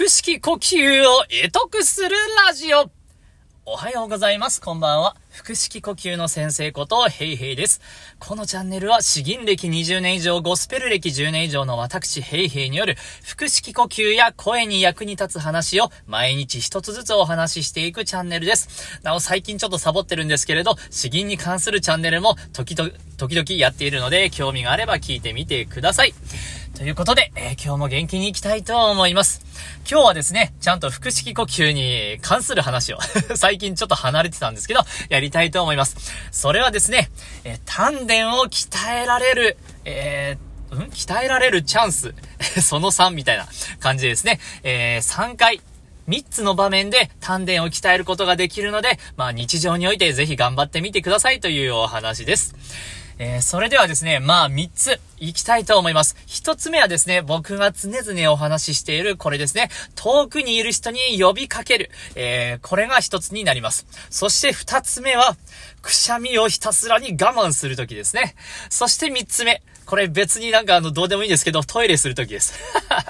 腹式呼吸を得得するラジオ。おはようございます。こんばんは。腹式呼吸の先生こと、ヘイヘイです。このチャンネルは、詩吟歴20年以上、ゴスペル歴10年以上の私、ヘイヘイによる、腹式呼吸や声に役に立つ話を、毎日一つずつお話ししていくチャンネルです。なお、最近ちょっとサボってるんですけれど、詩吟に関するチャンネルも、時々、時々やっているので、興味があれば聞いてみてください。ということで、えー、今日も元気に行きたいと思います。今日はですね、ちゃんと腹式呼吸に関する話を 最近ちょっと離れてたんですけど、やりたいと思います。それはですね、えー、丹田を鍛えられる、えー、ん？鍛えられるチャンス その3みたいな感じですね。えー、3回、3つの場面で丹田を鍛えることができるので、まあ日常においてぜひ頑張ってみてくださいというお話です。えー、それではですね、まあ3つ行きたいと思います。1つ目はですね、僕が常々お話ししているこれですね、遠くにいる人に呼びかける。えー、これが1つになります。そして2つ目は、くしゃみをひたすらに我慢するときですね。そして3つ目、これ別になんかあの、どうでもいいんですけど、トイレするときです。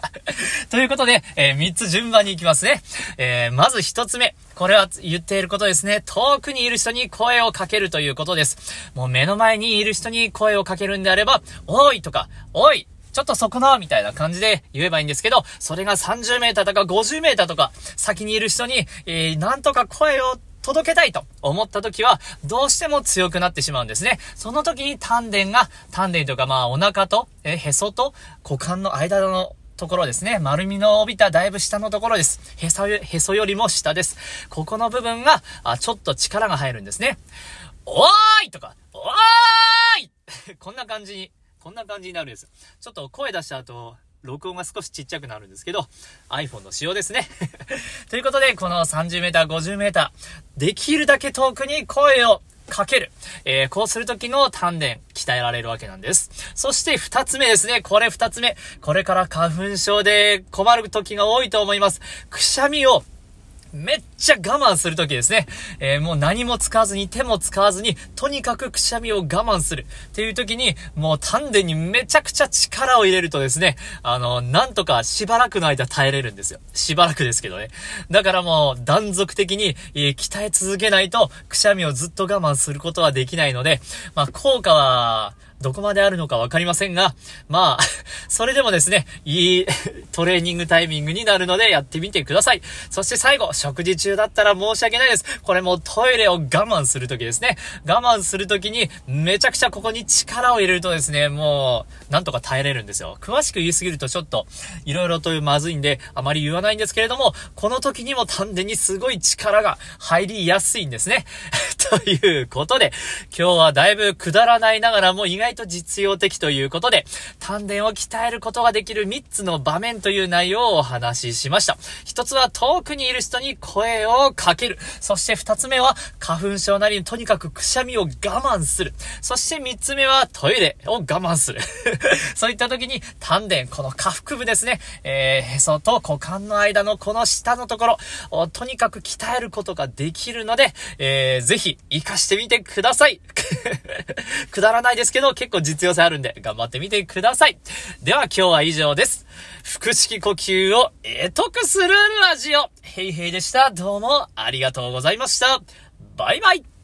ということで、えー、3つ順番に行きますね。え、まず1つ目。これは言っていることですね。遠くにいる人に声をかけるということです。もう目の前にいる人に声をかけるんであれば、おいとか、おいちょっとそこなみたいな感じで言えばいいんですけど、それが30メーターとか50メーターとか、先にいる人に、えー、なんとか声を届けたいと思った時は、どうしても強くなってしまうんですね。その時に丹田が、丹田とかまあお腹と、えへそと股間の間のところですね。丸みの帯びただいぶ下のところです。へそよ、へそよりも下です。ここの部分が、あ、ちょっと力が入るんですね。おーいとか、おーい こんな感じに、こんな感じになるんです。ちょっと声出した後、録音が少しちっちゃくなるんですけど、iPhone の仕様ですね。ということで、この30メーター、50メーター、できるだけ遠くに声をかける。えー、こうするときの鍛錬、鍛えられるわけなんです。そして二つ目ですね。これ二つ目。これから花粉症で困る時が多いと思います。くしゃみをめっちゃ我慢するときですね。えー、もう何も使わずに、手も使わずに、とにかくくしゃみを我慢する。っていうときに、もう丹田にめちゃくちゃ力を入れるとですね、あの、なんとかしばらくの間耐えれるんですよ。しばらくですけどね。だからもう断続的に、えー、鍛え続けないと、くしゃみをずっと我慢することはできないので、まあ、効果は、どこまであるのかわかりませんが、まあ、それでもですね、いい トレーニングタイミングになるのでやってみてください。そして最後、食事中だったら申し訳ないです。これもトイレを我慢するときですね。我慢するときに、めちゃくちゃここに力を入れるとですね、もう、なんとか耐えれるんですよ。詳しく言いすぎるとちょっと、いろいろとまずいんで、あまり言わないんですけれども、この時にも丹田にすごい力が入りやすいんですね。ということで、今日はだいぶくだらないながらも意外外と実用的ということで、丹田を鍛えることができる3つの場面という内容をお話ししました。1つは遠くにいる人に声をかける。そして2つ目は花粉症なりにとにかくくしゃみを我慢する。そして3つ目はトイレを我慢する。そういった時に丹田、この下腹部ですね、えー、へそと股間の間のこの下のところとにかく鍛えることができるので、えー、ぜひ活かしてみてください。くだらないですけど、結構実用性あるんで、頑張ってみてください。では今日は以上です。腹式呼吸を得得するラジオ。ヘイヘイでした。どうもありがとうございました。バイバイ